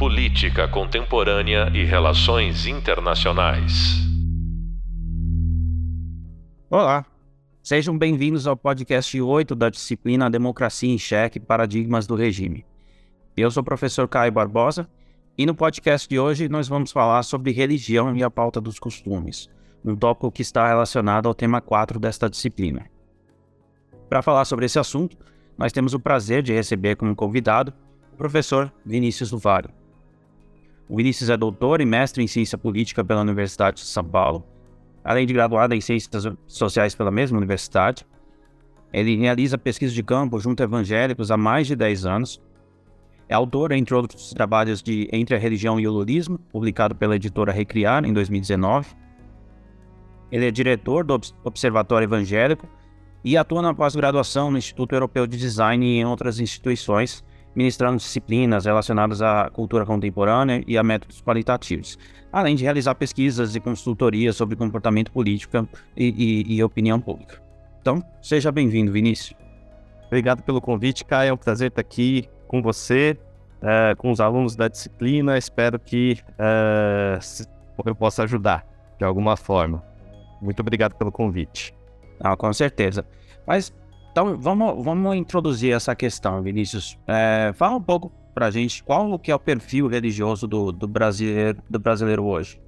Política Contemporânea e Relações Internacionais. Olá, sejam bem-vindos ao podcast 8 da disciplina Democracia em Cheque Paradigmas do Regime. Eu sou o professor Caio Barbosa e no podcast de hoje nós vamos falar sobre religião e a pauta dos costumes, um tópico que está relacionado ao tema 4 desta disciplina. Para falar sobre esse assunto, nós temos o prazer de receber como convidado o professor Vinícius Duvário. O Vinícius é doutor e mestre em ciência política pela Universidade de São Paulo, além de graduado em ciências sociais pela mesma universidade. Ele realiza pesquisa de campo junto a evangélicos há mais de 10 anos. É autor, entre outros trabalhos, de Entre a Religião e o Lulismo, publicado pela editora Recriar em 2019. Ele é diretor do Observatório Evangélico e atua na pós-graduação no Instituto Europeu de Design e em outras instituições, ministrando disciplinas relacionadas à cultura contemporânea e a métodos qualitativos, além de realizar pesquisas e consultorias sobre comportamento político e, e, e opinião pública. Então, seja bem-vindo, Vinícius. Obrigado pelo convite, Caio. É um prazer estar aqui com você, uh, com os alunos da disciplina. Espero que uh, eu possa ajudar de alguma forma. Muito obrigado pelo convite. Ah, com certeza. Mas então vamos, vamos introduzir essa questão, Vinícius. É, fala um pouco para a gente qual que é o perfil religioso do, do, brasileiro, do brasileiro hoje.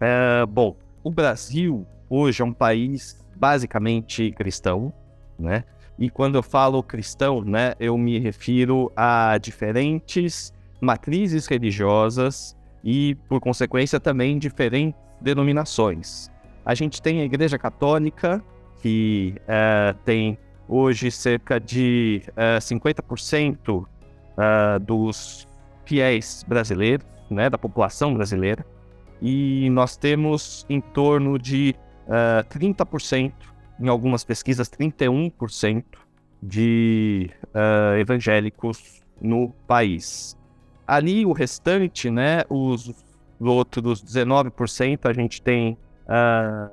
É, bom, o Brasil hoje é um país basicamente cristão, né? E quando eu falo cristão, né, eu me refiro a diferentes matrizes religiosas e, por consequência, também diferentes denominações. A gente tem a Igreja Católica, que é, tem hoje cerca de uh, 50% uh, dos fiéis brasileiros, né, da população brasileira, e nós temos em torno de uh, eh, 30%, em algumas pesquisas 31% de uh, evangélicos no país. Ali o restante, né, os outros 19%, a gente tem uh,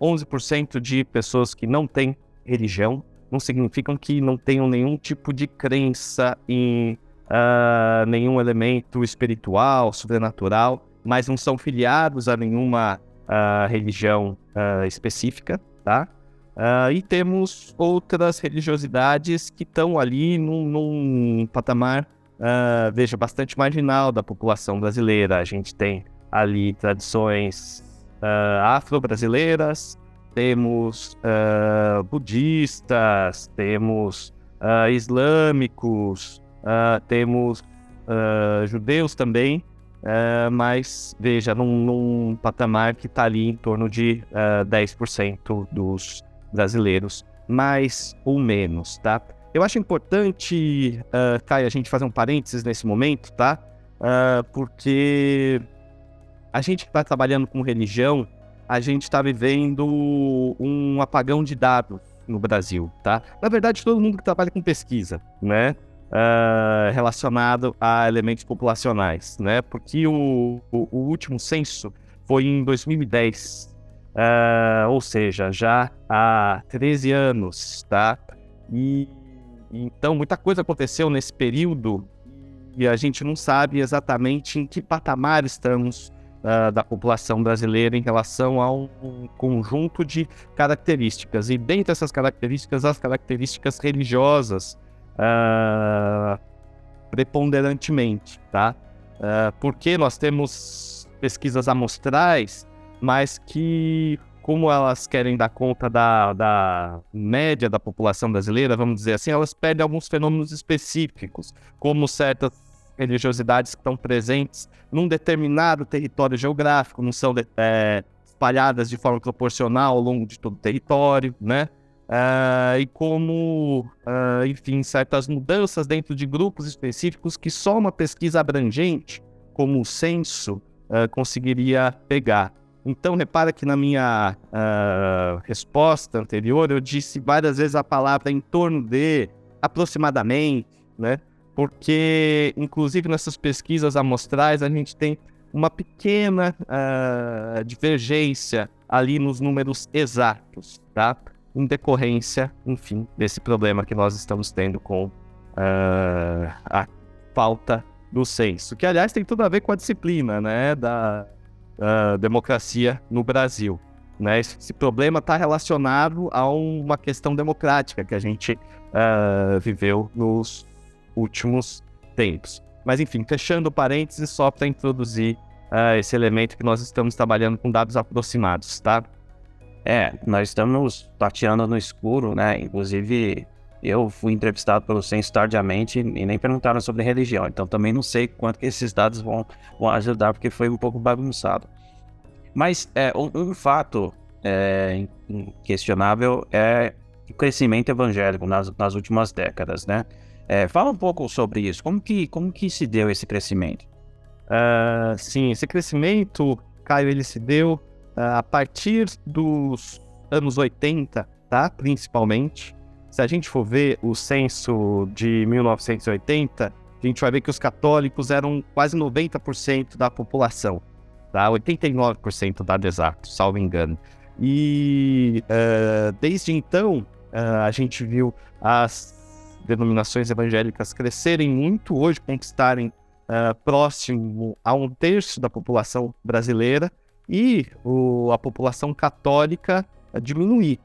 11% de pessoas que não têm religião, não significam que não tenham nenhum tipo de crença em uh, nenhum elemento espiritual, sobrenatural, mas não são filiados a nenhuma uh, religião uh, específica, tá? e temos outras religiosidades que estão ali num, num patamar, veja, bastante marginal da população brasileira. A gente tem ali tradições afro-brasileiras, temos uh, budistas, temos uh, islâmicos, uh, temos judeus também, mas veja, num, num, patamar que está ali em torno de uh, 10% dos brasileiros, mais ou menos, tá? Eu acho importante, uh, Caio, a gente fazer um parênteses nesse momento, tá? porque a gente que está trabalhando com religião, a gente está vivendo um apagão de dados no Brasil, tá? Na verdade, todo mundo que trabalha com pesquisa, né? Uh, relacionado a elementos populacionais, né? Porque o, o, o último censo foi em 2010, uh, ah, ou seja, já há 13 anos, tá? E então muita coisa aconteceu nesse período e a gente não sabe exatamente em que patamar estamos uh, da população brasileira em relação a um, um, conjunto de características. E dentre essas características, as características religiosas uh, preponderantemente, tá? Uh, porque nós temos pesquisas amostrais, mas que, como elas querem dar conta da, da média da população brasileira, vamos dizer assim, elas perdem alguns fenômenos específicos, como certas religiosidades que estão presentes num determinado território geográfico, não são é, espalhadas de forma proporcional ao longo de todo o território, né? Uh, e como, uh, enfim, certas mudanças dentro de grupos específicos que só uma pesquisa abrangente, como o censo, uh, conseguiria pegar. Então, repara que na minha resposta anterior eu disse várias vezes a palavra em torno de, aproximadamente, né? Porque, inclusive, nessas pesquisas amostrais, a gente tem uma pequena uh, divergência ali nos números exatos, tá? Em decorrência, enfim, desse problema que nós estamos tendo com uh, a falta do censo, que aliás tem tudo a ver com a disciplina, né, da uh, democracia no Brasil. Né? Esse, problema está relacionado a uma questão democrática que a gente viveu nos últimos tempos. Mas enfim, fechando parênteses só para introduzir uh, esse elemento que nós estamos trabalhando com dados aproximados, tá? É, nós estamos tateando no escuro, né? Inclusive, eu fui entrevistado pelo Censo tardiamente e nem perguntaram sobre religião. Então também não sei quanto que esses dados vão, vão ajudar, porque foi um pouco bagunçado. Mas é, um, um fato é, inquestionável é o crescimento evangélico nas, nas últimas décadas, né? É, fala um pouco sobre isso. Como que, como que se deu esse crescimento? Uh, sim, esse crescimento, Caio, ele se deu uh, a partir dos anos 80, tá? Principalmente. Se a gente for ver o censo de 1980, a gente vai ver que os católicos eram quase 90% da população, tá? 89% dado exato, salvo engano. E uh, desde então, a gente viu as denominações evangélicas crescerem muito, hoje conquistarem uh, próximo a um terço da população brasileira e o, a população católica diminuir,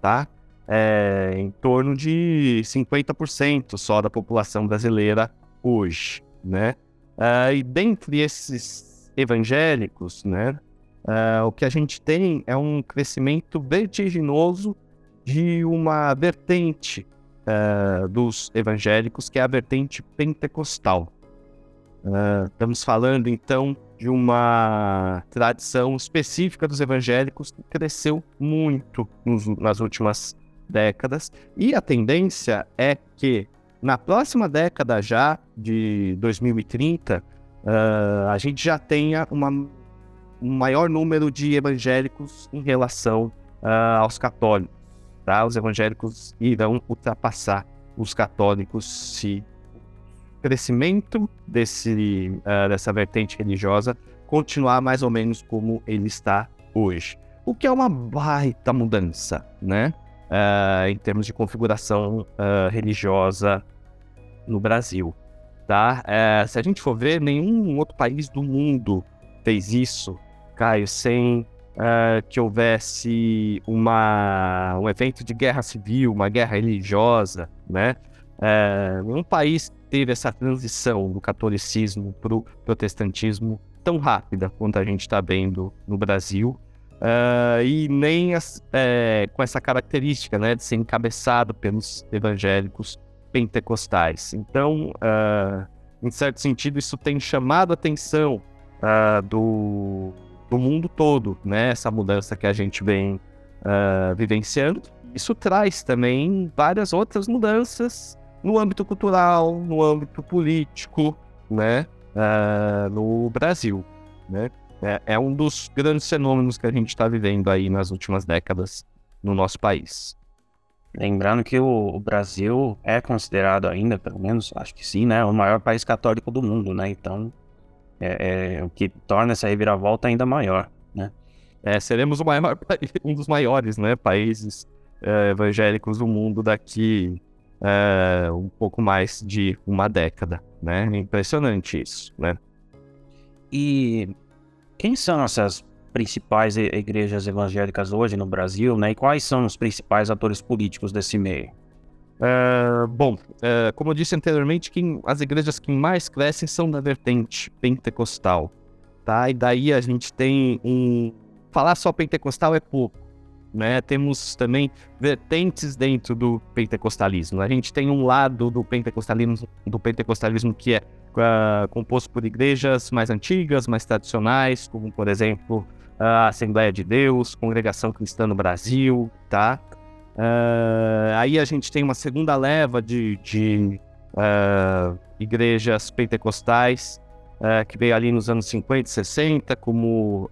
tá? É, em torno de 50% só da população brasileira hoje, né? Uh, e dentre esses evangélicos, né, uh, o que a gente tem é um crescimento vertiginoso de uma vertente uh, dos evangélicos, que é a vertente pentecostal. Uh, estamos falando então de uma tradição específica dos evangélicos que cresceu muito nos, nas últimas décadas, e a tendência é que na próxima década já, de 2030, uh, a gente já tenha uma, um maior número de evangélicos em relação uh, aos católicos tá? Os evangélicos irão ultrapassar os católicos se o crescimento desse, uh, dessa vertente religiosa continuar mais ou menos como ele está hoje. O que é uma baita mudança, né? Uh, em termos de configuração uh, religiosa no Brasil, tá? Uh, se a gente for ver, nenhum outro país do mundo fez isso, Caio, sem uh, que houvesse uma, um evento de guerra civil, uma guerra religiosa, né? Uh, um país teve essa transição do catolicismo para o protestantismo tão rápida quanto a gente está vendo no Brasil. Uh, e nem as, é, com essa característica né, de ser encabeçado pelos evangélicos pentecostais. Então, uh, em certo sentido, isso tem chamado a atenção uh, do, do mundo todo, né? Essa mudança que a gente vem uh, vivenciando. Isso traz também várias outras mudanças no âmbito cultural, no âmbito político, né? Uh, no Brasil, né? É, é, um dos grandes fenômenos que a gente está vivendo aí nas últimas décadas no nosso país. Lembrando que o, o, Brasil é considerado ainda, pelo menos, acho que sim, né? O maior país católico do mundo, né? Então, é, é, o que torna essa reviravolta ainda maior, né? É, seremos maior, um dos maiores né, países é, evangélicos do mundo daqui é, um pouco mais de uma década, né? Impressionante isso, né? E quem são essas principais igrejas evangélicas hoje no Brasil, né? E quais são os principais atores políticos desse meio? Uh, bom, uh, como eu disse anteriormente, quem, as igrejas que mais crescem são da vertente pentecostal, tá? E daí a gente tem um... Falar só pentecostal é pouco, né? Temos também vertentes dentro do pentecostalismo. A gente tem um lado do pentecostalismo, do pentecostalismo que é uh, composto por igrejas mais antigas, mais tradicionais, como, por exemplo, a Assembleia de Deus, Congregação Cristã no Brasil, tá? Uh, aí a gente tem uma segunda leva de, de uh, igrejas pentecostais uh, que veio ali nos anos 50 e 60, como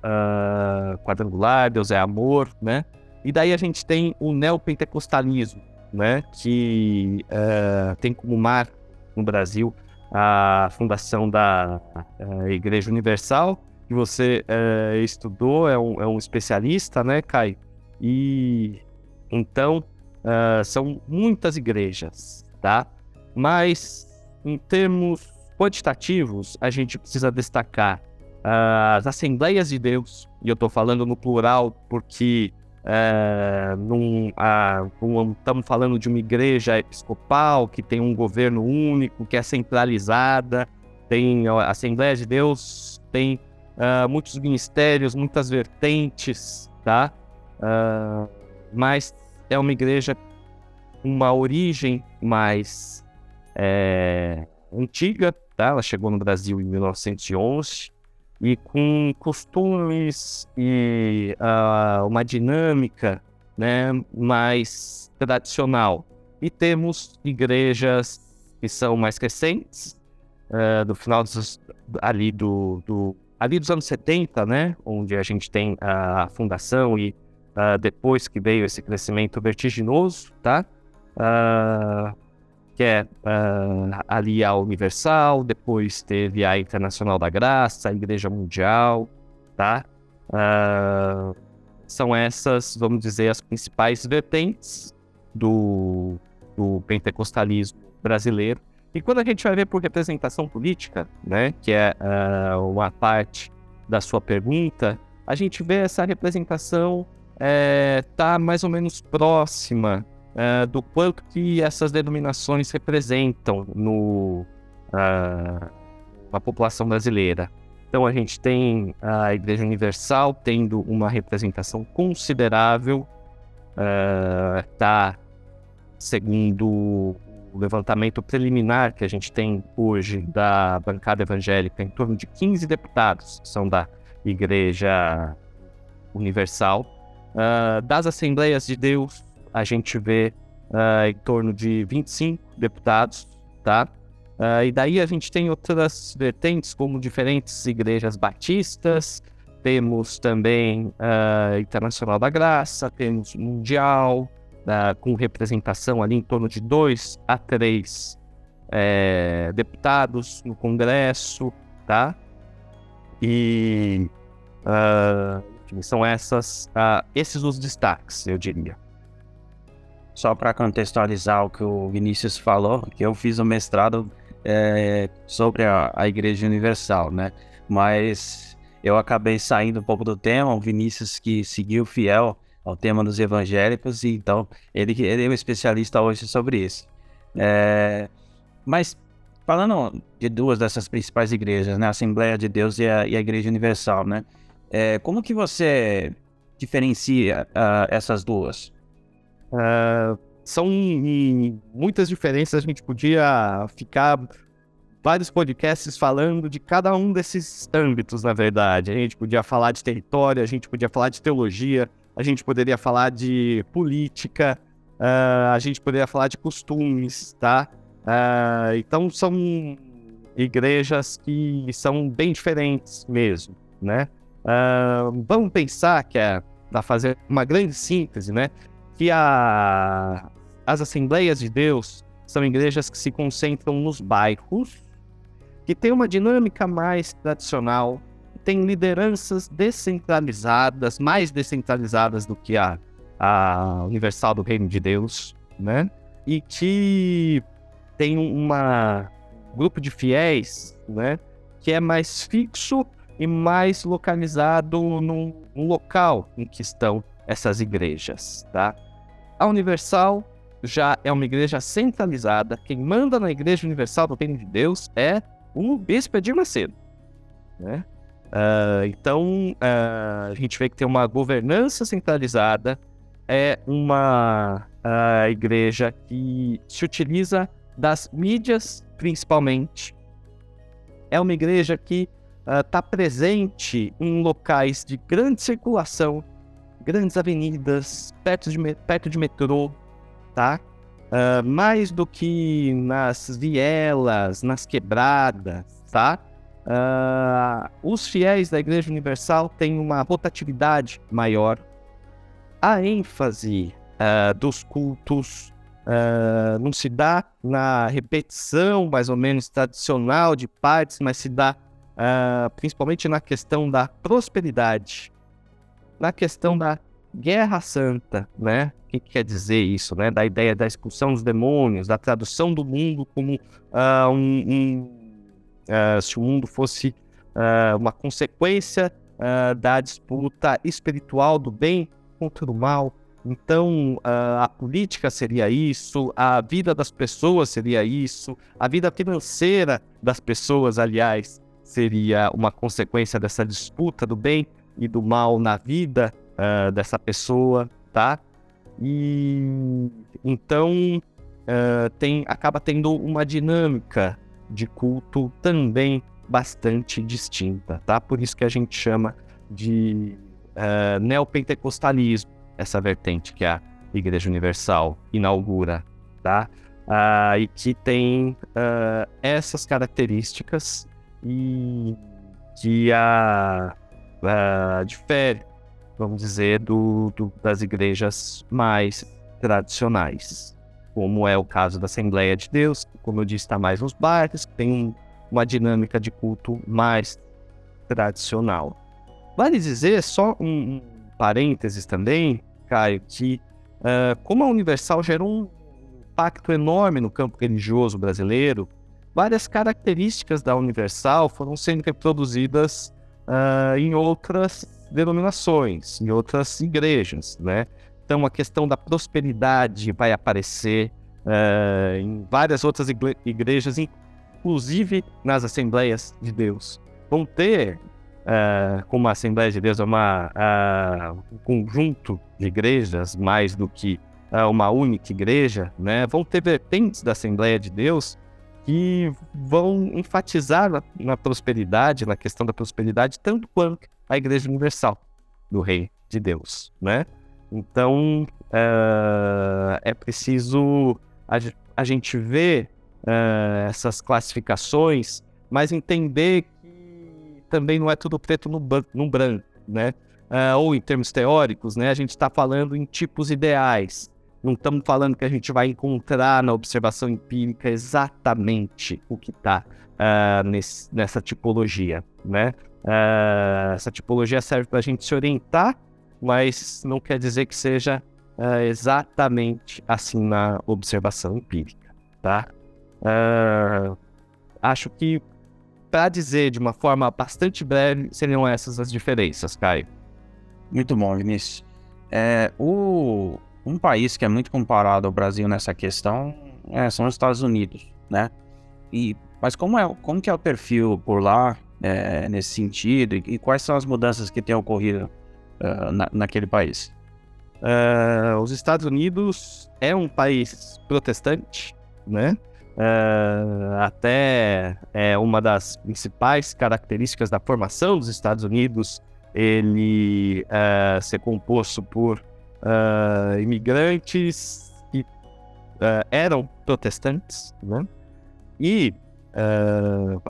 Quadrangular, Deus é Amor, né? E daí a gente tem o neopentecostalismo, né? Que tem como marco no Brasil a fundação da Igreja Universal, que você estudou, é um, é um especialista, né, Kai? E então, uh, são muitas igrejas, tá? Mas, em termos quantitativos, a gente precisa destacar uh, as Assembleias de Deus, e eu estou falando no plural porque uh, num, uh, estamos falando de uma igreja episcopal que tem um governo único, que é centralizada, tem a Assembleia de Deus, tem uh, muitos ministérios, muitas vertentes, tá? mas é uma igreja com uma origem mais é, antiga, tá? Ela chegou no Brasil em 1911 e com costumes e uh, uma dinâmica né, mais tradicional. E temos igrejas que são mais recentes, uh, do final dos, ali, do, do, ali dos anos 70, né, onde a gente tem a fundação e uh, depois que veio esse crescimento vertiginoso, tá? Uh, que é uh, ali a Universal, depois teve a Internacional da Graça, a Igreja Mundial, tá? São essas, vamos dizer, as principais vertentes do, do pentecostalismo brasileiro. E quando a gente vai ver por representação política, né, que é uh, uma parte da sua pergunta, a gente vê essa representação é, tá mais ou menos próxima uh, do quanto que essas denominações representam no, na população brasileira. Então a gente tem a Igreja Universal tendo uma representação considerável, está uh, segundo o levantamento preliminar que a gente tem hoje da bancada evangélica, em torno de 15 deputados são da Igreja Universal. Uh, das Assembleias de Deus, a gente vê uh, em torno de 25 deputados, tá? Uh, e daí a gente tem outras vertentes, como diferentes igrejas batistas, temos também uh, Internacional da Graça, temos Mundial, uh, com representação ali em torno de dois a três é, deputados no Congresso, tá? E uh, são essas, esses os destaques, eu diria só para contextualizar o que o Vinícius falou, que eu fiz o mestrado é, sobre a, a, Igreja Universal, né? Mas eu acabei saindo um pouco do tema, o Vinícius que seguiu fiel ao tema dos evangélicos, e então ele, ele é um especialista hoje sobre isso. É, mas falando de duas dessas principais igrejas, né? A Assembleia de Deus e a, e a Igreja Universal, né? É, como que você diferencia uh, essas duas? Uh, são muitas diferenças, a gente podia ficar vários podcasts falando de cada um desses âmbitos, na verdade. A gente podia falar de território, a gente podia falar de teologia, a gente poderia falar de política, uh, a gente poderia falar de costumes, tá? Uh, então são igrejas que são bem diferentes mesmo, né? Uh, vamos pensar que é para fazer uma grande síntese, né? que a, as Assembleias de Deus são igrejas que se concentram nos bairros, que tem uma dinâmica mais tradicional, tem lideranças descentralizadas, mais descentralizadas do que a, a Universal do Reino de Deus, né? E que tem uma grupo de fiéis, né? Que é mais fixo e mais localizado no, local em que estão essas igrejas, tá? A Universal já é uma igreja centralizada. Quem manda na Igreja Universal do Reino de Deus é o Bispo Edir Macedo, né? Uh, então, uh, a gente vê que tem uma governança centralizada, é uma uh, igreja que se utiliza das mídias principalmente, é uma igreja que está presente em locais de grande circulação, grandes avenidas, perto de, perto de metrô, tá? Uh, mais do que nas vielas, nas quebradas, tá? Uh, os fiéis da Igreja Universal têm uma rotatividade maior. A ênfase uh, dos cultos não se dá na repetição mais ou menos tradicional de partes, mas se dá principalmente na questão da prosperidade na questão da guerra santa, né? O que, que, quer dizer isso, né? Da ideia da expulsão dos demônios, da tradução do mundo como uh, um, um, uh, se o mundo fosse uh, uma consequência uh, da disputa espiritual do bem contra o mal. Então, a política seria isso, a vida das pessoas seria isso, a vida financeira das pessoas, aliás, seria uma consequência dessa disputa do bem e do mal na vida dessa pessoa, tá? E então uh, tem, acaba tendo uma dinâmica de culto também bastante distinta, tá? Por isso que a gente chama de uh, neopentecostalismo, essa vertente que a Igreja Universal inaugura, tá? Uh, e que tem uh, essas características e que a, difere, vamos dizer, do, do, das igrejas mais tradicionais como é o caso da Assembleia de Deus, que, como eu disse, está mais nos bairros, tem uma dinâmica de culto mais tradicional. Vale dizer, só um, um parênteses também, Caio, que uh, como a Universal gerou um impacto enorme no campo religioso brasileiro, várias características da Universal foram sendo reproduzidas uh, em outras denominações, em outras igrejas, né? Então, a questão da prosperidade vai aparecer uh, em várias outras igrejas, inclusive nas Assembleias de Deus. Vão ter, uh, como a Assembleia de Deus é uma, uh, um conjunto de igrejas, mais do que uma única igreja, né? vão ter vertentes da Assembleia de Deus que vão enfatizar na, na prosperidade, na questão da prosperidade, tanto quanto a Igreja Universal do Rei de Deus, né? Então, uh, é preciso a, a gente ver uh, essas classificações, mas entender que também não é tudo preto no, no branco, né? Uh, ou em termos teóricos, né? A gente está falando em tipos ideais. Não estamos falando que a gente vai encontrar na observação empírica exatamente o que está nessa tipologia, né? essa tipologia serve para a gente se orientar mas não quer dizer que seja uh, exatamente assim na observação empírica, tá? Uh, acho que para dizer de uma forma bastante breve seriam essas as diferenças, Caio. Muito bom, Vinícius. É, o, um país que é muito comparado ao Brasil nessa questão é, são os Estados Unidos, né? E, mas como, é, como que é o perfil por lá é, nesse sentido e, e, quais são as mudanças que têm ocorrido uh, na, naquele país? Uh, os Estados Unidos é um país protestante, né? Uh, até é uma das principais características da formação dos Estados Unidos ele uh, ser composto por uh, imigrantes que uh, eram protestantes, né? E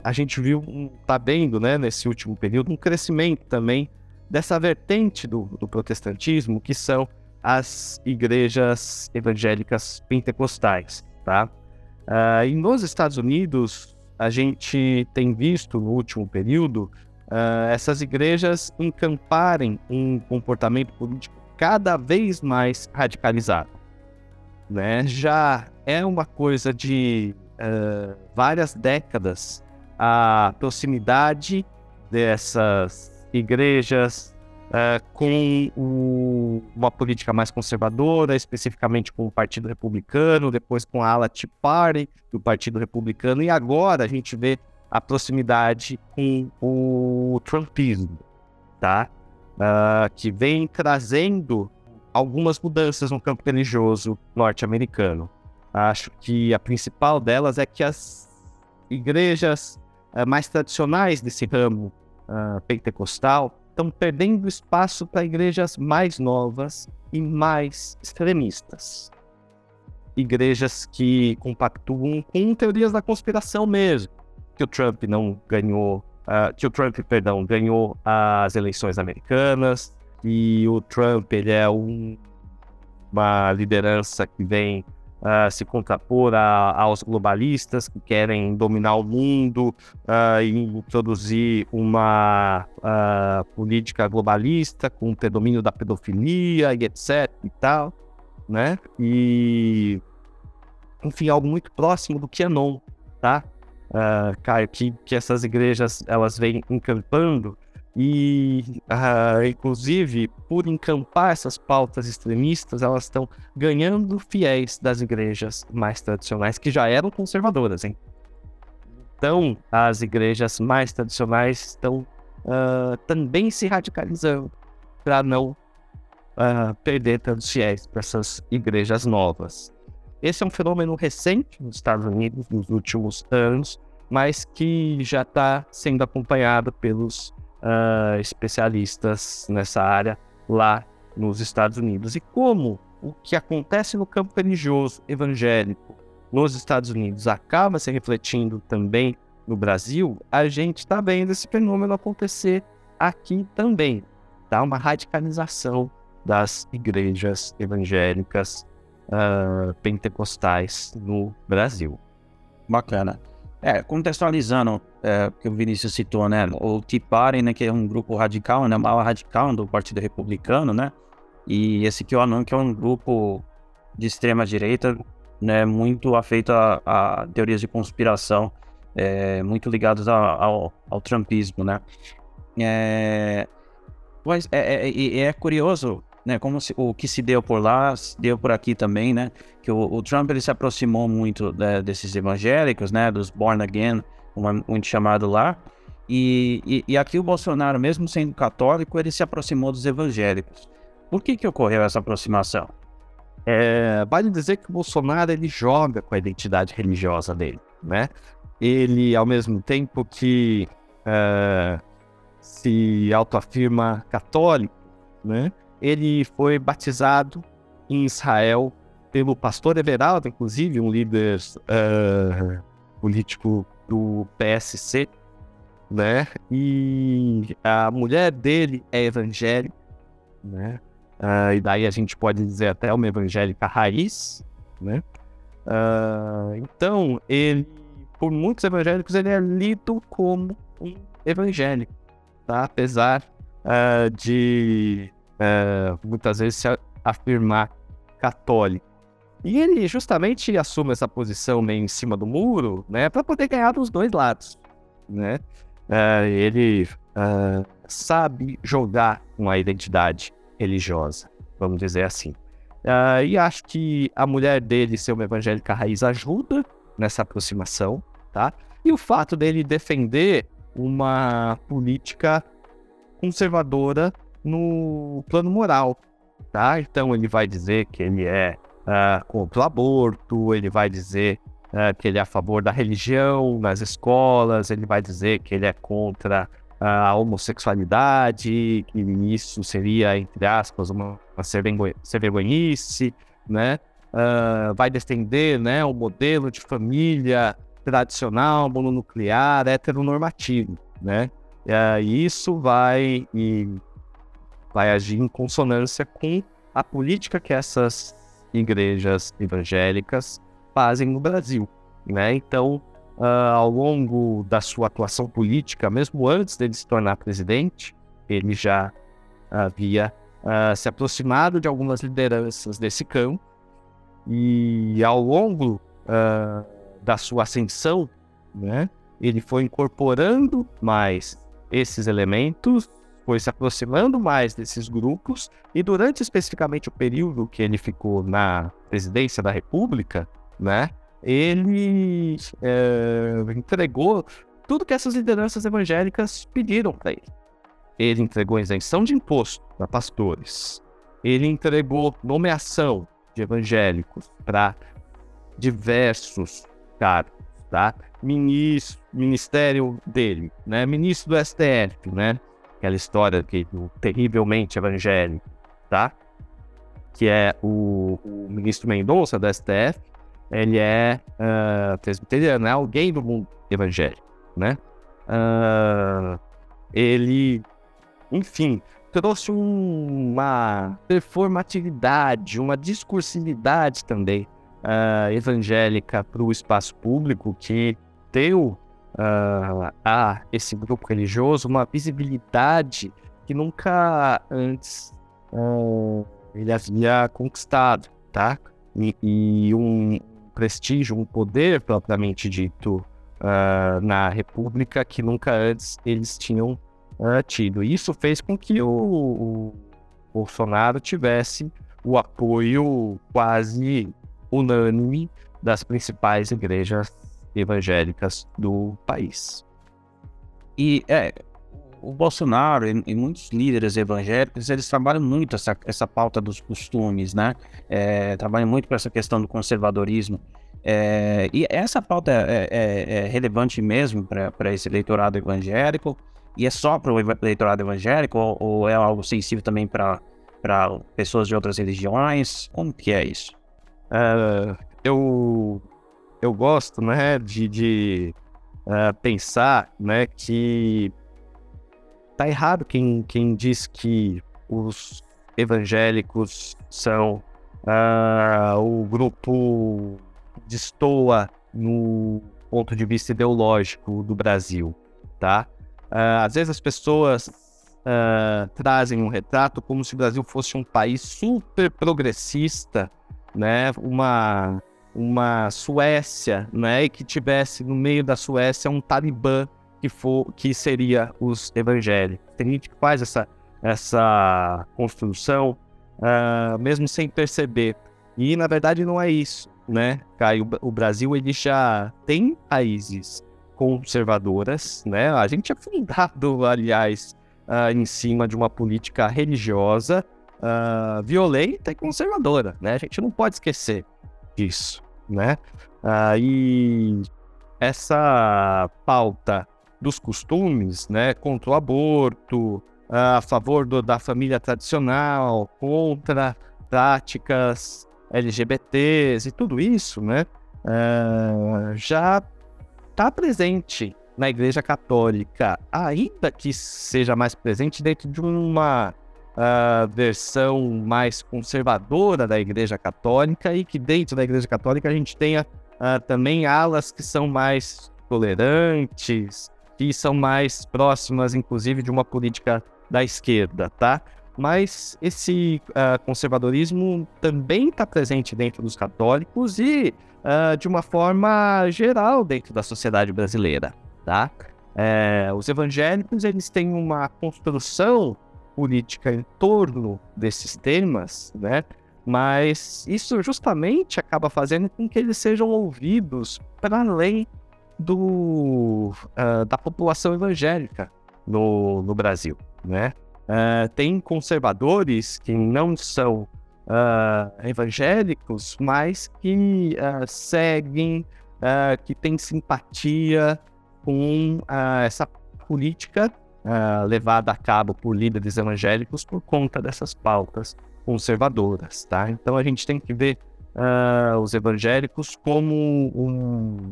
a gente viu, tá vendo, né, nesse último período, um crescimento também dessa vertente do, do protestantismo, que são as igrejas evangélicas pentecostais, tá? Uh, e nos Estados Unidos, a gente tem visto no último período uh, essas igrejas encamparem um comportamento político cada vez mais radicalizado. Né? Já é uma coisa de uh, várias décadas a proximidade dessas igrejas uh, com o, uma política mais conservadora, especificamente com o Partido Republicano, depois com a ala Tea Party do Partido Republicano, e agora a gente vê a proximidade com o Trumpismo, tá? Uh, que vem trazendo algumas mudanças no campo religioso norte-americano. Acho que a principal delas é que as igrejas uh, mais tradicionais desse ramo uh, pentecostal estão perdendo espaço para igrejas mais novas e mais extremistas. Igrejas que compactuam com teorias da conspiração mesmo, que o Trump não ganhou, uh, que o Trump, perdão, ganhou as eleições americanas, e o Trump ele é um, uma liderança que vem uh, se contrapor a, aos globalistas que querem dominar o mundo uh, e introduzir uma política globalista com o predomínio da pedofilia e etc e tal, né? E enfim, algo muito próximo do que é não, tá? Uh, Caio, que, que essas igrejas elas vêm encampando e, uh, inclusive, por encampar essas pautas extremistas, elas estão ganhando fiéis das igrejas mais tradicionais, que já eram conservadoras, hein? Então, as igrejas mais tradicionais estão uh, também se radicalizando para não uh, perder tantos fiéis para essas igrejas novas. Esse é um fenômeno recente nos Estados Unidos nos últimos anos, mas que já está sendo acompanhado pelos uh, especialistas nessa área lá nos Estados Unidos. E como o que acontece no campo religioso evangélico nos Estados Unidos acaba se refletindo também no Brasil, a gente está vendo esse fenômeno acontecer aqui também. Tá? Uma radicalização das igrejas evangélicas uh, pentecostais no Brasil. Bacana. É, contextualizando é, que o Vinícius citou, né? O Tea Party, né, que é um grupo radical, né, uma radical do Partido Republicano, né? E esse QAnon, que é um grupo de extrema direita, né, muito afeito a, a teorias de conspiração, é, muito ligados a, ao, ao trumpismo, né? É, mas é, é, é curioso né? Como se, o que se deu por lá, deu por aqui também, né? Que o, o Trump ele se aproximou muito né, desses evangélicos, né? Dos born again, como é muito chamado lá. E, e, e, aqui o Bolsonaro, mesmo sendo católico, ele se aproximou dos evangélicos. Por que que ocorreu essa aproximação? É, vale dizer que o Bolsonaro ele joga com a identidade religiosa dele, né? Ele, ao mesmo tempo que é, se autoafirma católico, né? Ele foi batizado em Israel pelo pastor Everaldo, inclusive, um líder uh, político do PSC, né? E a mulher dele é evangélica, né? Uh, e daí a gente pode dizer até uma evangélica raiz, né? Uh, então, ele, por muitos evangélicos, ele é lido como um evangélico, tá? Apesar uh, de é, muitas vezes se afirmar católico. E ele justamente assume essa posição meio em cima do muro, né, para poder ganhar dos dois lados, né? É, ele é, sabe jogar com a identidade religiosa, vamos dizer assim. É, e acho que a mulher dele ser uma evangélica raiz ajuda nessa aproximação, tá? E o fato dele defender uma política conservadora no plano moral, tá? Então ele vai dizer que ele é uh, contra o aborto, ele vai dizer uh, que ele é a favor da religião nas escolas, ele vai dizer que ele é contra a homossexualidade, que isso seria, entre aspas, uma, uma ser vergonhice, né? Uh, vai defender né, o modelo de família tradicional, mononuclear, heteronormativo, né? Uh, isso vai vai agir em consonância com a política que essas igrejas evangélicas fazem no Brasil, né? Então, uh, ao longo da sua atuação política, mesmo antes dele se tornar presidente, ele já havia uh, se aproximado de algumas lideranças desse campo e ao longo uh, da sua ascensão, né, ele foi incorporando mais esses elementos foi se aproximando mais desses grupos e durante especificamente o período que ele ficou na presidência da República, né, ele é, entregou tudo que essas lideranças evangélicas pediram para ele. Ele entregou isenção de imposto para pastores. Ele entregou nomeação de evangélicos para diversos cargos, tá? Ministro, ministério dele, né? Ministro do STF, né? Aquela história que, terrivelmente evangélico, tá? Que é o, o ministro Mendonça do STF, ele é uh, presbiteriano, é alguém do mundo evangélico, né? Uh, ele, enfim, trouxe um, uma performatividade, uma discursividade também uh, evangélica para o espaço público que deu uh, a esse grupo religioso uma visibilidade que nunca antes uh, ele havia conquistado, tá? E, e, um prestígio, um poder propriamente dito uh, na República que nunca antes eles tinham tido. Isso fez com que o, o Bolsonaro tivesse o apoio quase unânime das principais igrejas evangélicas do país. E é, o Bolsonaro e, e, muitos líderes evangélicos, eles trabalham muito essa, essa pauta dos costumes, né? É, trabalham muito com essa questão do conservadorismo. É, e essa pauta é, é, é relevante mesmo para esse eleitorado evangélico? E é só para o eleitorado evangélico ou, ou, é algo sensível também para pessoas de outras religiões? Como que é isso? Uh, eu, eu gosto né, de, de uh, pensar né, que tá errado quem, quem diz que os evangélicos são uh, o grupo destoa no ponto de vista ideológico do Brasil, tá? Uh, às vezes as pessoas uh, trazem um retrato como se o Brasil fosse um país super progressista, né? Uma uma Suécia, né? E que tivesse no meio da Suécia um Talibã que for que seria os evangélicos. Tem gente que faz essa essa construção uh, mesmo sem perceber. E na verdade não é isso né, Caio? O Brasil ele já tem raízes conservadoras, né? A gente é fundado, aliás, uh, em cima de uma política religiosa uh, violenta e conservadora, né? A gente não pode esquecer disso, né? Uh, e essa pauta dos costumes, né, contra o aborto, a favor do, da família tradicional, contra práticas LGBTs e tudo isso, né, uh, já está presente na Igreja Católica, ainda que seja mais presente dentro de uma uh, versão mais conservadora da Igreja Católica e que dentro da Igreja Católica a gente tenha uh, também alas que são mais tolerantes, que são mais próximas, inclusive, de uma política da esquerda, tá? mas esse uh, conservadorismo também está presente dentro dos católicos e uh, de uma forma geral dentro da sociedade brasileira, tá? É, os evangélicos eles têm uma construção política em torno desses temas, né? Mas isso justamente acaba fazendo com que eles sejam ouvidos para além do, uh, da população evangélica no, no Brasil, né? Uh, tem conservadores que não são uh, evangélicos, mas que seguem, que têm simpatia com essa política levada a cabo por líderes evangélicos por conta dessas pautas conservadoras, tá? Então a gente tem que ver os evangélicos como um,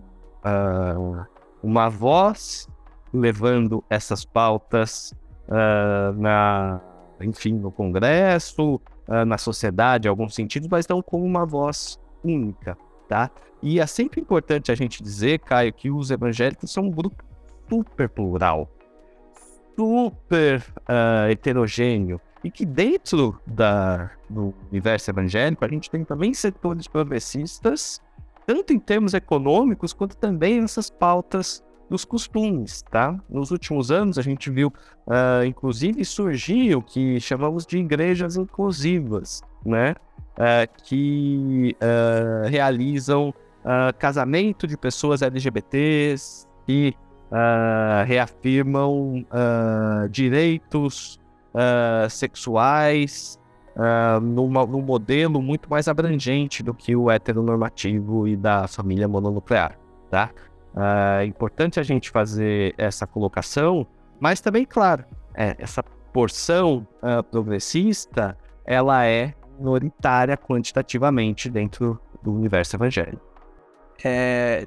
uma voz levando essas pautas uh, na, enfim, no Congresso, uh, na sociedade, em alguns sentidos, mas não como uma voz única, tá? E é sempre importante a gente dizer, Caio, que os evangélicos são um grupo super plural, super uh, heterogêneo, e que dentro da, do universo evangélico a gente tem também setores progressistas, tanto em termos econômicos quanto também nessas pautas dos costumes, tá? Nos últimos anos a gente viu, uh, inclusive, surgir o que chamamos de igrejas inclusivas, né? Uh, que realizam casamento de pessoas LGBTs e reafirmam direitos sexuais numa, num modelo muito mais abrangente do que o heteronormativo e da família mononuclear, tá? Uh, é importante a gente fazer essa colocação, mas também, claro, é, essa porção uh, progressista, ela é minoritária quantitativamente dentro do universo evangélico. É,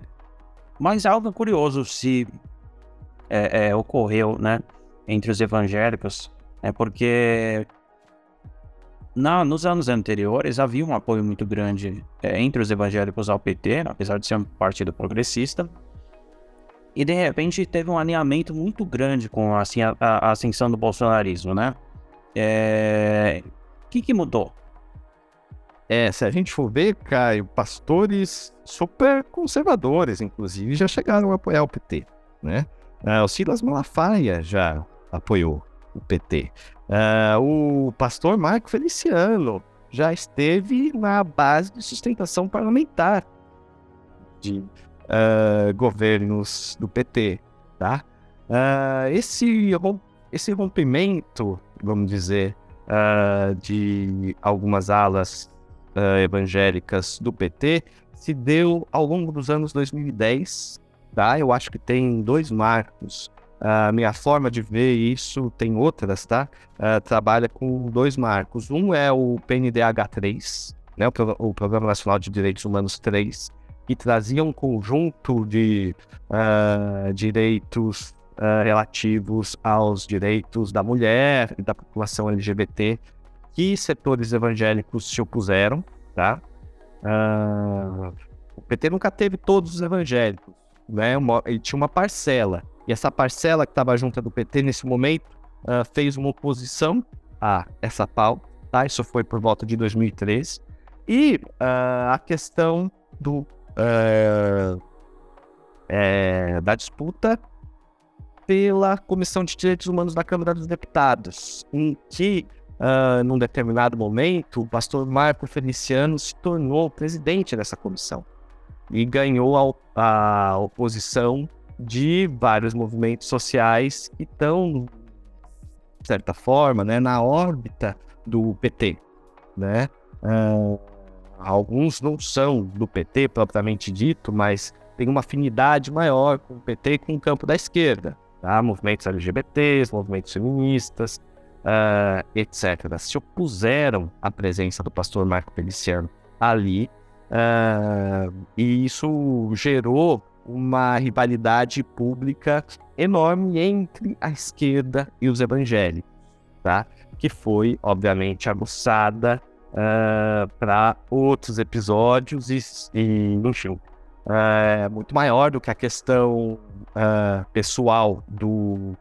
mas algo curioso se é, é, ocorreu, né, entre os evangélicos, é porque na, nos anos anteriores havia um apoio muito grande é, entre os evangélicos ao PT, apesar de ser um partido progressista, e de repente teve um alinhamento muito grande com assim, a, a ascensão do bolsonarismo, né? É... O que, que mudou? É, se a gente for ver, Caio, pastores super conservadores, inclusive, já chegaram a apoiar o PT, né? Uh, o Silas Malafaia já apoiou o PT. Uh, o pastor Marco Feliciano já esteve na base de sustentação parlamentar de uh, governos do PT, tá? esse, esse rompimento, vamos dizer, de algumas alas evangélicas do PT se deu ao longo dos anos 2010 tá? Eu acho que tem dois marcos. A minha forma de ver isso tem outras, tá? Uh, trabalha com dois marcos. Um é o PNDH3, né? O, Pro o, Programa Nacional de Direitos Humanos 3, que trazia um conjunto de uh, direitos uh, relativos aos direitos da mulher e da população LGBT, que setores evangélicos se opuseram, tá? o PT nunca teve todos os evangélicos, né? Uma, ele tinha uma parcela. E essa parcela que estava junto do PT nesse momento uh, fez uma oposição a essa pauta. Tá? Isso foi por volta de 2013. E uh, a questão do, uh, é, da disputa pela Comissão de Direitos Humanos da Câmara dos Deputados, em que, uh, num determinado momento, o pastor Marco Feliciano se tornou presidente dessa comissão e ganhou a, a oposição de vários movimentos sociais que estão, de certa forma, né, na órbita do PT. Né? Uh, alguns não são do PT propriamente dito, mas tem uma afinidade maior com o PT e com o campo da esquerda. Tá? Movimentos LGBTs, movimentos feministas, uh, etc. Se opuseram à presença do pastor Marco Feliciano ali Uh, e isso gerou uma rivalidade pública enorme entre a esquerda e os evangélicos, tá? Que foi, obviamente, aguçada uh, para outros episódios e, e enfim, uh, muito maior do que a questão pessoal do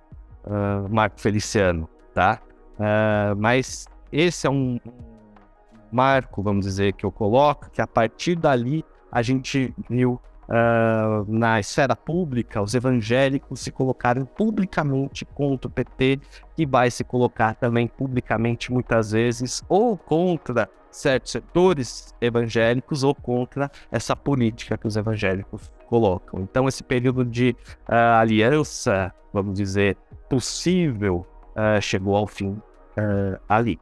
Marco Feliciano, tá? mas esse é um, marco, vamos dizer, que eu coloco, que a partir dali a gente viu uh, na esfera pública os evangélicos se colocarem publicamente contra o PT, que vai se colocar também publicamente muitas vezes ou contra certos setores evangélicos ou contra essa política que os evangélicos colocam. Então, esse período de uh, aliança, vamos dizer, possível, uh, chegou ao fim ali.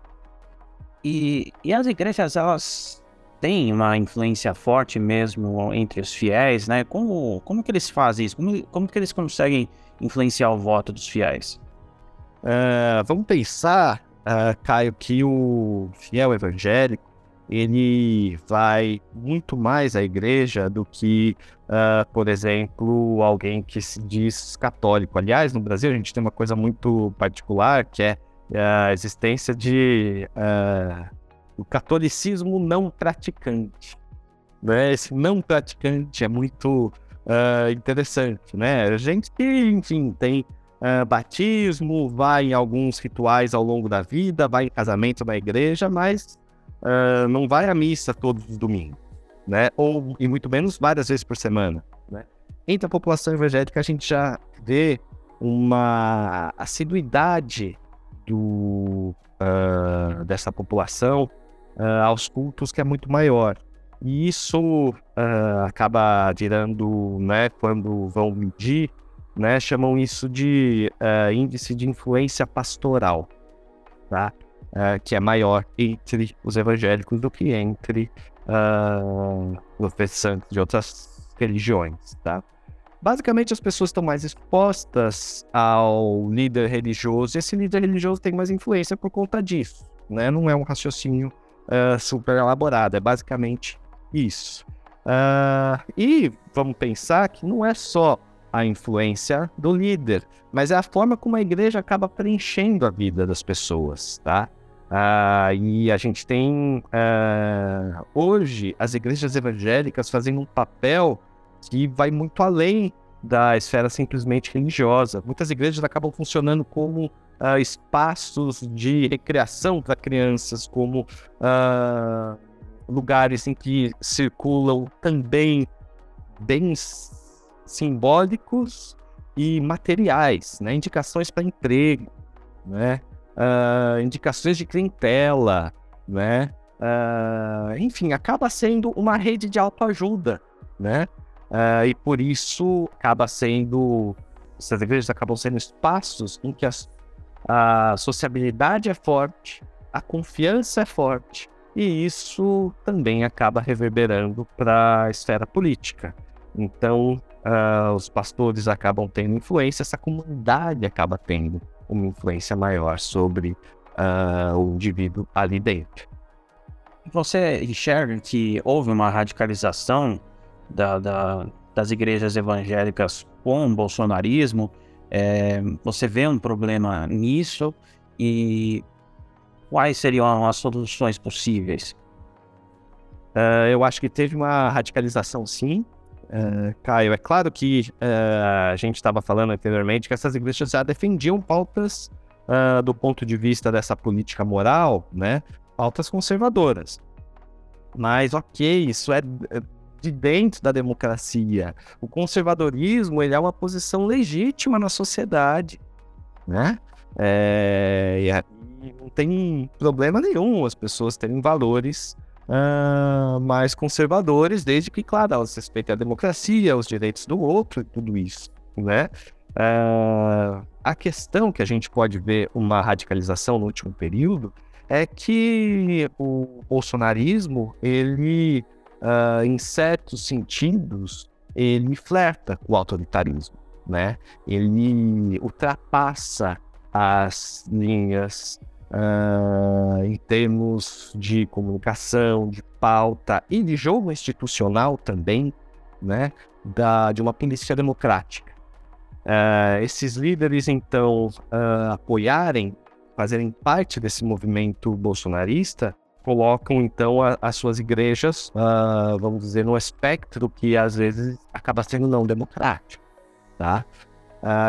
E, e as igrejas, elas têm uma influência forte mesmo entre os fiéis, né? Como, como que eles fazem isso? Como, como que eles conseguem influenciar o voto dos fiéis? Uh, vamos pensar, uh, Caio, que o fiel evangélico ele vai muito mais à igreja do que, uh, por exemplo, alguém que se diz católico. Aliás, no Brasil a gente tem uma coisa muito particular que é a existência de uh, o catolicismo não praticante. Né? Esse não praticante é muito uh, interessante, né? A gente que, enfim, tem uh, batismo, vai em alguns rituais ao longo da vida, vai em casamento na igreja, mas uh, não vai à missa todos os domingos, né? Ou, e muito menos, várias vezes por semana, né? Entre a população evangélica, a gente já vê uma assiduidade do, uh, dessa população uh, aos cultos que é muito maior. E isso uh, acaba virando, né, quando vão medir, né, chamam isso de índice de influência pastoral, tá? que é maior entre os evangélicos do que entre uh, professantes de outras religiões, tá? Basicamente, as pessoas estão mais expostas ao líder religioso, e esse líder religioso tem mais influência por conta disso. Né? Não é um raciocínio uh, super elaborado, é basicamente isso. Uh, e vamos pensar que não é só a influência do líder, mas é a forma como a igreja acaba preenchendo a vida das pessoas, tá? Uh, e a gente tem uh, hoje as igrejas evangélicas fazendo um papel que vai muito além da esfera simplesmente religiosa. Muitas igrejas acabam funcionando como uh, espaços de recreação para crianças, como uh, lugares em que circulam também bens simbólicos e materiais, né? indicações para emprego, né? Uh, indicações de clientela, né? Uh, enfim, acaba sendo uma rede de autoajuda, né? Uh, e por isso acaba sendo, essas igrejas acabam sendo espaços em que as, a sociabilidade é forte, a confiança é forte, e isso também acaba reverberando para a esfera política. Então, uh, os pastores acabam tendo influência, essa comunidade acaba tendo uma influência maior sobre uh, o indivíduo ali dentro. Você enxerga que houve uma radicalização da, da, das igrejas evangélicas com o bolsonarismo? É, você vê um problema nisso? E quais seriam as soluções possíveis? Uh, eu acho que teve uma radicalização, sim. Uh, Caio, é claro que uh, a gente estava falando anteriormente que essas igrejas já defendiam pautas do ponto de vista dessa política moral, né? Pautas conservadoras. Mas, ok, isso é, é de dentro da democracia. O conservadorismo ele é uma posição legítima na sociedade, né? É, não tem problema nenhum as pessoas terem valores uh, mais conservadores, desde que, claro, elas respeitem a democracia, os direitos do outro e tudo isso, né? Uh, a questão que a gente pode ver uma radicalização no último período é que o bolsonarismo, ele, uh, em certos sentidos, ele flerta com o autoritarismo, né? Ele ultrapassa as linhas uh, em termos de comunicação, de pauta e de jogo institucional também, né, da, de uma polícia democrática. Uh, esses líderes, então, uh, apoiarem, fazerem parte desse movimento bolsonarista, colocam, então, a, as suas igrejas, uh, vamos dizer, no espectro que, às vezes, acaba sendo não democrático, tá?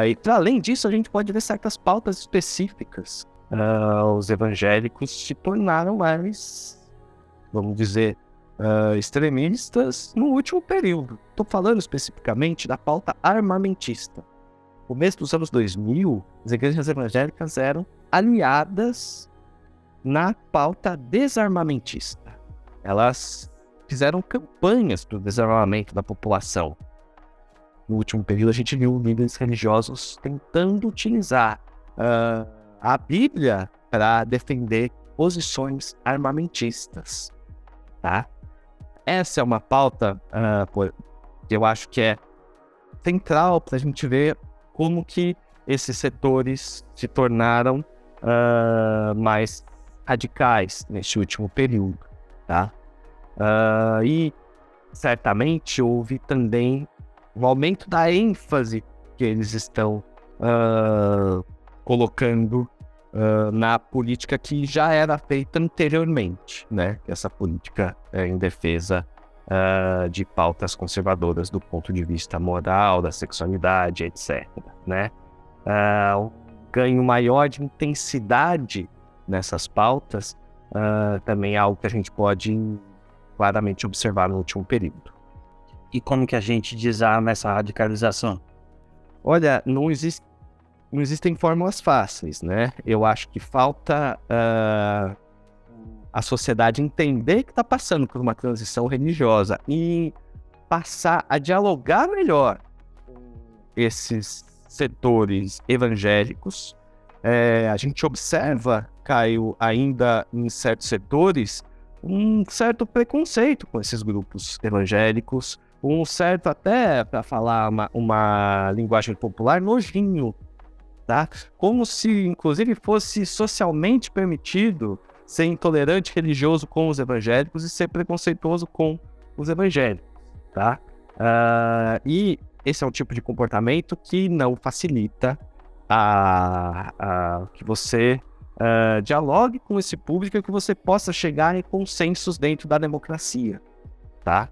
e, para além disso, a gente pode ver certas pautas específicas uh, os evangélicos se tornaram mais, vamos dizer, uh, extremistas no último período. Estou falando especificamente da pauta armamentista. No começo dos anos 2000, as igrejas evangélicas eram aliadas na pauta desarmamentista. Elas fizeram campanhas para o desarmamento da população. No último período, a gente viu líderes religiosos tentando utilizar uh, a Bíblia para defender posições armamentistas, tá? Essa é uma pauta uh, que eu acho que é central para a gente ver como que esses setores se tornaram uh, mais radicais neste último período, tá? Uh, e certamente houve também um aumento da ênfase que eles estão uh, colocando uh, na política que já era feita anteriormente, né? Essa política é, em defesa uh, de pautas conservadoras do ponto de vista moral, da sexualidade, etc. Né? Ganho maior de intensidade nessas pautas também é algo que a gente pode claramente observar no último período. E como que a gente desarma essa radicalização? Olha, não existe não existem fórmulas fáceis, né? Eu acho que falta uh, a sociedade entender que está passando por uma transição religiosa e passar a dialogar melhor esses setores evangélicos. É, a gente observa, Caio, ainda em certos setores, um certo preconceito com esses grupos evangélicos, um certo, até para falar uma, uma linguagem popular, nojinho tá? Como se, inclusive, fosse socialmente permitido ser intolerante religioso com os evangélicos e ser preconceituoso com os evangélicos, tá? Uh, e esse é um tipo de comportamento que não facilita a, a que você uh, dialogue com esse público que você possa chegar em consensos dentro da democracia, tá?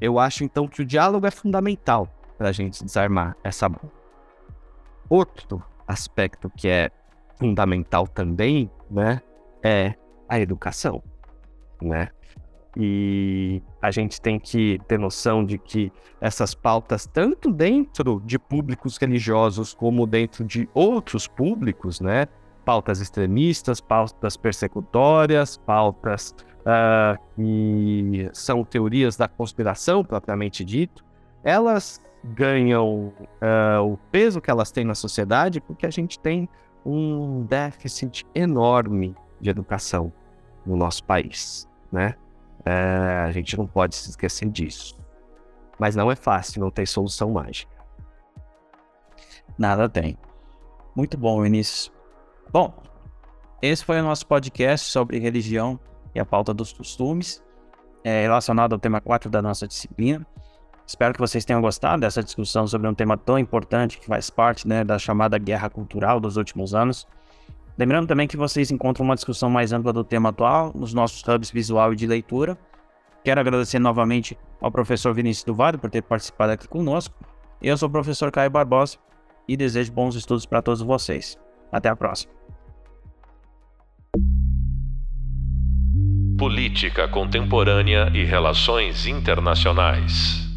Eu acho então que o diálogo é fundamental para a gente desarmar essa bomba. Outro aspecto que é fundamental também, né, é a educação, né? E a gente tem que ter noção de que essas pautas, tanto dentro de públicos religiosos como dentro de outros públicos, né? Pautas extremistas, pautas persecutórias, pautas uh, que são teorias da conspiração propriamente dito, elas ganham uh, o peso que elas têm na sociedade porque a gente tem um déficit enorme de educação no nosso país, né? É, a gente não pode se esquecer disso. Mas não é fácil, não tem solução mágica. Nada tem. Muito bom, Vinícius. Bom, esse foi o nosso podcast sobre religião e a pauta dos costumes, é, relacionado ao tema 4 da nossa disciplina. Espero que vocês tenham gostado dessa discussão sobre um tema tão importante que faz parte né, da chamada guerra cultural dos últimos anos. Lembrando também que vocês encontram uma discussão mais ampla do tema atual nos nossos hubs visual e de leitura. Quero agradecer novamente ao professor Vinícius do Vale por ter participado aqui conosco. Eu sou o professor Caio Barbosa e desejo bons estudos para todos vocês. Até a próxima. Política Contemporânea e Relações Internacionais.